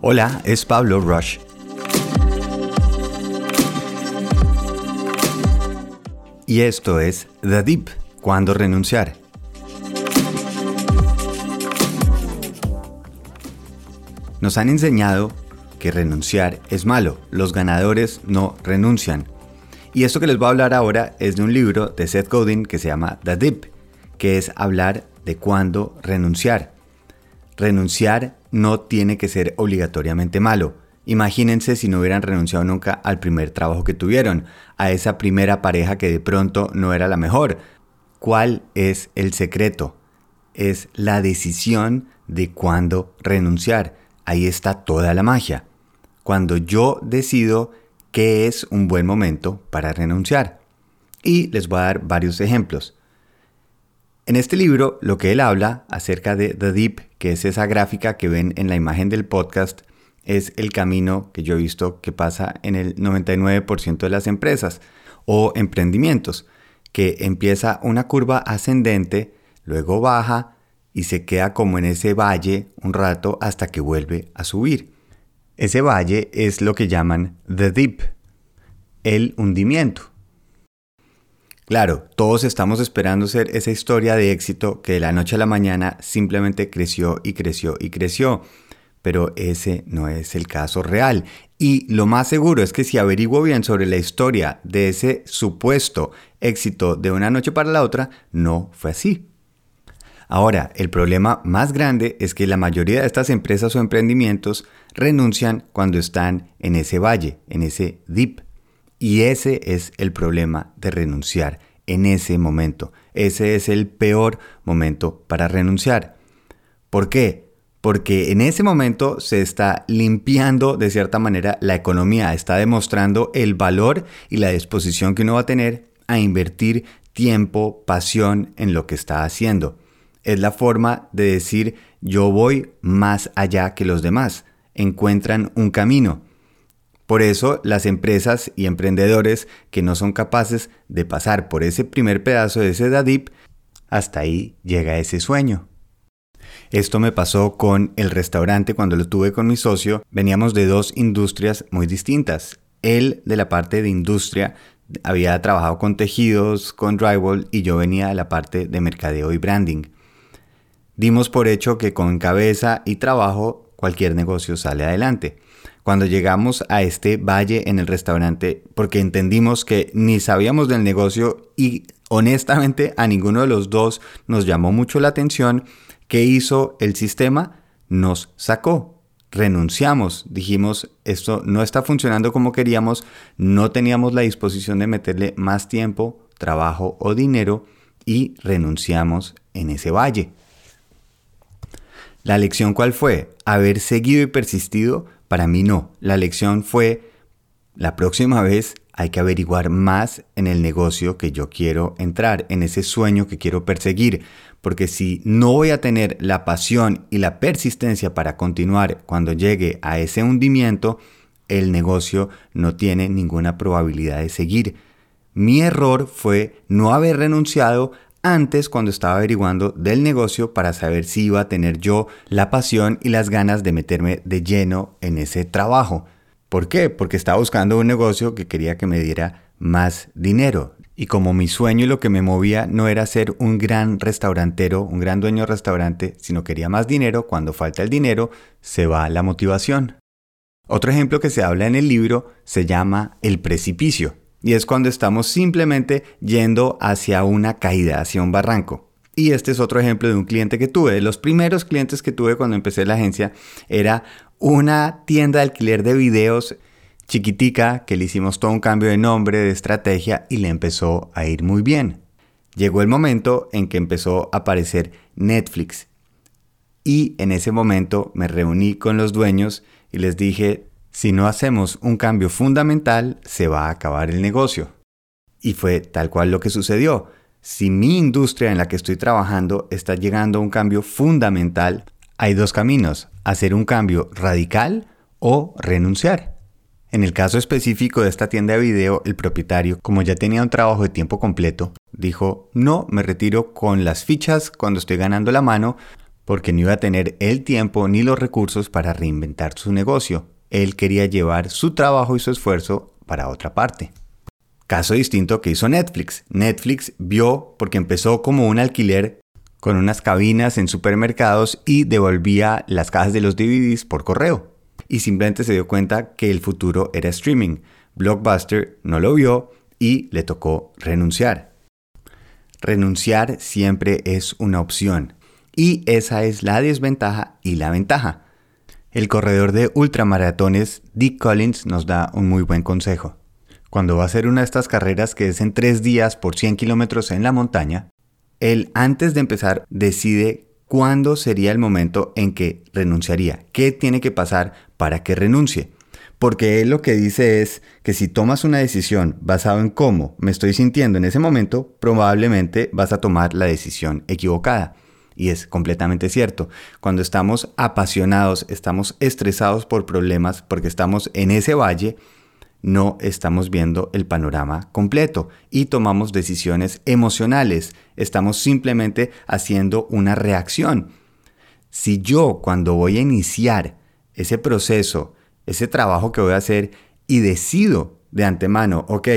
Hola, es Pablo Rush. Y esto es The Deep, cuando renunciar. Nos han enseñado que renunciar es malo, los ganadores no renuncian. Y esto que les voy a hablar ahora es de un libro de Seth Godin que se llama The Deep, que es hablar de cuándo renunciar. Renunciar no tiene que ser obligatoriamente malo. Imagínense si no hubieran renunciado nunca al primer trabajo que tuvieron, a esa primera pareja que de pronto no era la mejor. ¿Cuál es el secreto? Es la decisión de cuándo renunciar. Ahí está toda la magia. Cuando yo decido qué es un buen momento para renunciar. Y les voy a dar varios ejemplos. En este libro, lo que él habla acerca de The Deep, que es esa gráfica que ven en la imagen del podcast, es el camino que yo he visto que pasa en el 99% de las empresas o emprendimientos, que empieza una curva ascendente, luego baja y se queda como en ese valle un rato hasta que vuelve a subir. Ese valle es lo que llaman The Deep, el hundimiento. Claro, todos estamos esperando ser esa historia de éxito que de la noche a la mañana simplemente creció y creció y creció. Pero ese no es el caso real. Y lo más seguro es que si averiguo bien sobre la historia de ese supuesto éxito de una noche para la otra, no fue así. Ahora, el problema más grande es que la mayoría de estas empresas o emprendimientos renuncian cuando están en ese valle, en ese dip. Y ese es el problema de renunciar en ese momento. Ese es el peor momento para renunciar. ¿Por qué? Porque en ese momento se está limpiando de cierta manera la economía, está demostrando el valor y la disposición que uno va a tener a invertir tiempo, pasión en lo que está haciendo. Es la forma de decir yo voy más allá que los demás. Encuentran un camino. Por eso las empresas y emprendedores que no son capaces de pasar por ese primer pedazo de ese DADIP, hasta ahí llega ese sueño. Esto me pasó con el restaurante cuando lo tuve con mi socio. Veníamos de dos industrias muy distintas. Él de la parte de industria había trabajado con tejidos, con drywall y yo venía de la parte de mercadeo y branding. Dimos por hecho que con cabeza y trabajo cualquier negocio sale adelante cuando llegamos a este valle en el restaurante porque entendimos que ni sabíamos del negocio y honestamente a ninguno de los dos nos llamó mucho la atención. ¿Qué hizo el sistema? Nos sacó. Renunciamos, dijimos, esto no está funcionando como queríamos, no teníamos la disposición de meterle más tiempo, trabajo o dinero y renunciamos en ese valle. ¿La lección cuál fue? Haber seguido y persistido para mí no. La lección fue, la próxima vez hay que averiguar más en el negocio que yo quiero entrar, en ese sueño que quiero perseguir, porque si no voy a tener la pasión y la persistencia para continuar cuando llegue a ese hundimiento, el negocio no tiene ninguna probabilidad de seguir. Mi error fue no haber renunciado antes cuando estaba averiguando del negocio para saber si iba a tener yo la pasión y las ganas de meterme de lleno en ese trabajo. ¿Por qué? Porque estaba buscando un negocio que quería que me diera más dinero. Y como mi sueño y lo que me movía no era ser un gran restaurantero, un gran dueño de restaurante, sino quería más dinero, cuando falta el dinero, se va la motivación. Otro ejemplo que se habla en el libro se llama el precipicio. Y es cuando estamos simplemente yendo hacia una caída, hacia un barranco. Y este es otro ejemplo de un cliente que tuve. Los primeros clientes que tuve cuando empecé la agencia era una tienda de alquiler de videos chiquitica que le hicimos todo un cambio de nombre, de estrategia y le empezó a ir muy bien. Llegó el momento en que empezó a aparecer Netflix. Y en ese momento me reuní con los dueños y les dije, si no hacemos un cambio fundamental, se va a acabar el negocio. Y fue tal cual lo que sucedió. Si mi industria en la que estoy trabajando está llegando a un cambio fundamental, hay dos caminos, hacer un cambio radical o renunciar. En el caso específico de esta tienda de video, el propietario, como ya tenía un trabajo de tiempo completo, dijo, no, me retiro con las fichas cuando estoy ganando la mano, porque no iba a tener el tiempo ni los recursos para reinventar su negocio. Él quería llevar su trabajo y su esfuerzo para otra parte. Caso distinto que hizo Netflix. Netflix vio porque empezó como un alquiler con unas cabinas en supermercados y devolvía las cajas de los DVDs por correo. Y simplemente se dio cuenta que el futuro era streaming. Blockbuster no lo vio y le tocó renunciar. Renunciar siempre es una opción. Y esa es la desventaja y la ventaja. El corredor de ultramaratones Dick Collins nos da un muy buen consejo. Cuando va a hacer una de estas carreras que es en tres días por 100 kilómetros en la montaña, él antes de empezar decide cuándo sería el momento en que renunciaría, qué tiene que pasar para que renuncie. Porque él lo que dice es que si tomas una decisión basado en cómo me estoy sintiendo en ese momento, probablemente vas a tomar la decisión equivocada. Y es completamente cierto. Cuando estamos apasionados, estamos estresados por problemas, porque estamos en ese valle, no estamos viendo el panorama completo y tomamos decisiones emocionales. Estamos simplemente haciendo una reacción. Si yo cuando voy a iniciar ese proceso, ese trabajo que voy a hacer y decido de antemano, ok,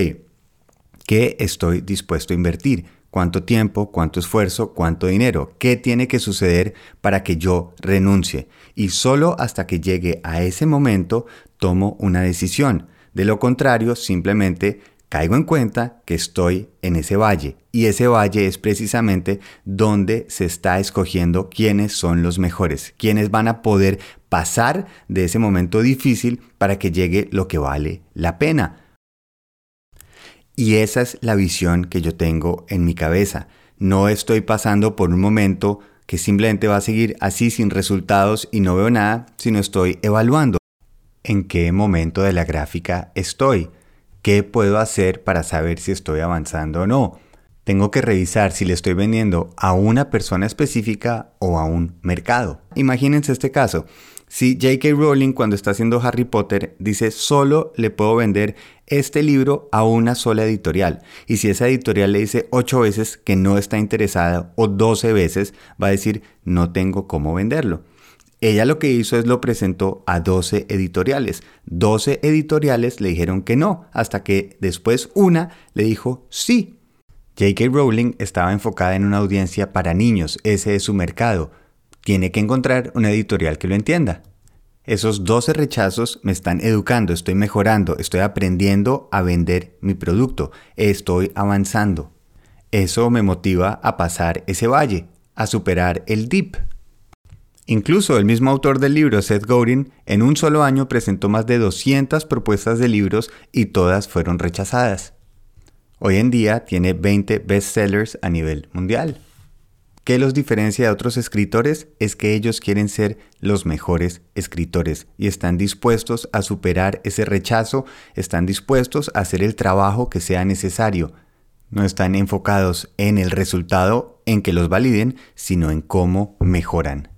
¿qué estoy dispuesto a invertir? ¿Cuánto tiempo, cuánto esfuerzo, cuánto dinero? ¿Qué tiene que suceder para que yo renuncie? Y solo hasta que llegue a ese momento tomo una decisión. De lo contrario, simplemente caigo en cuenta que estoy en ese valle y ese valle es precisamente donde se está escogiendo quiénes son los mejores, quiénes van a poder pasar de ese momento difícil para que llegue lo que vale la pena. Y esa es la visión que yo tengo en mi cabeza. No estoy pasando por un momento que simplemente va a seguir así sin resultados y no veo nada, sino estoy evaluando en qué momento de la gráfica estoy, qué puedo hacer para saber si estoy avanzando o no. Tengo que revisar si le estoy vendiendo a una persona específica o a un mercado. Imagínense este caso. Si J.K. Rowling cuando está haciendo Harry Potter dice solo le puedo vender este libro a una sola editorial y si esa editorial le dice 8 veces que no está interesada o 12 veces va a decir no tengo cómo venderlo. Ella lo que hizo es lo presentó a 12 editoriales. 12 editoriales le dijeron que no, hasta que después una le dijo sí. J.K. Rowling estaba enfocada en una audiencia para niños, ese es su mercado. Tiene que encontrar una editorial que lo entienda. Esos 12 rechazos me están educando, estoy mejorando, estoy aprendiendo a vender mi producto, estoy avanzando. Eso me motiva a pasar ese valle, a superar el dip. Incluso el mismo autor del libro, Seth Godin, en un solo año presentó más de 200 propuestas de libros y todas fueron rechazadas. Hoy en día tiene 20 bestsellers a nivel mundial. ¿Qué los diferencia de otros escritores? Es que ellos quieren ser los mejores escritores y están dispuestos a superar ese rechazo, están dispuestos a hacer el trabajo que sea necesario. No están enfocados en el resultado, en que los validen, sino en cómo mejoran.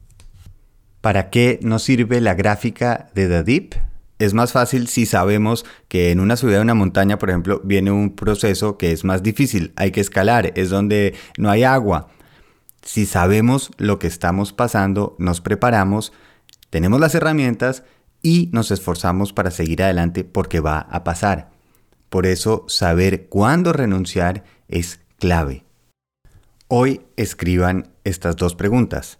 ¿Para qué nos sirve la gráfica de Deep? Es más fácil si sabemos que en una subida de una montaña, por ejemplo, viene un proceso que es más difícil, hay que escalar, es donde no hay agua. Si sabemos lo que estamos pasando, nos preparamos, tenemos las herramientas y nos esforzamos para seguir adelante porque va a pasar. Por eso saber cuándo renunciar es clave. Hoy escriban estas dos preguntas.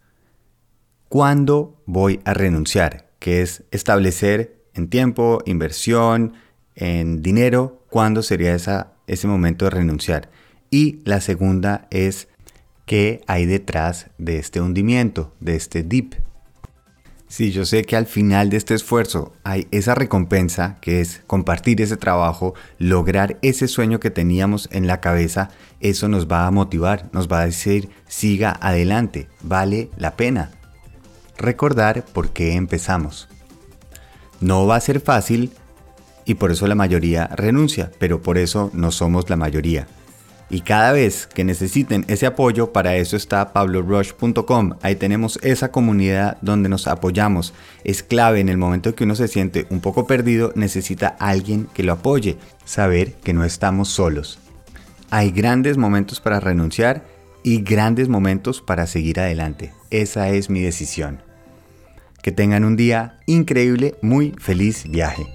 ¿Cuándo voy a renunciar? Que es establecer en tiempo, inversión, en dinero, cuándo sería ese momento de renunciar. Y la segunda es qué hay detrás de este hundimiento, de este dip. Si yo sé que al final de este esfuerzo hay esa recompensa, que es compartir ese trabajo, lograr ese sueño que teníamos en la cabeza, eso nos va a motivar, nos va a decir, siga adelante, vale la pena recordar por qué empezamos. No va a ser fácil y por eso la mayoría renuncia, pero por eso no somos la mayoría. Y cada vez que necesiten ese apoyo, para eso está pablorush.com. Ahí tenemos esa comunidad donde nos apoyamos. Es clave en el momento que uno se siente un poco perdido, necesita alguien que lo apoye. Saber que no estamos solos. Hay grandes momentos para renunciar y grandes momentos para seguir adelante. Esa es mi decisión. Que tengan un día increíble, muy feliz viaje.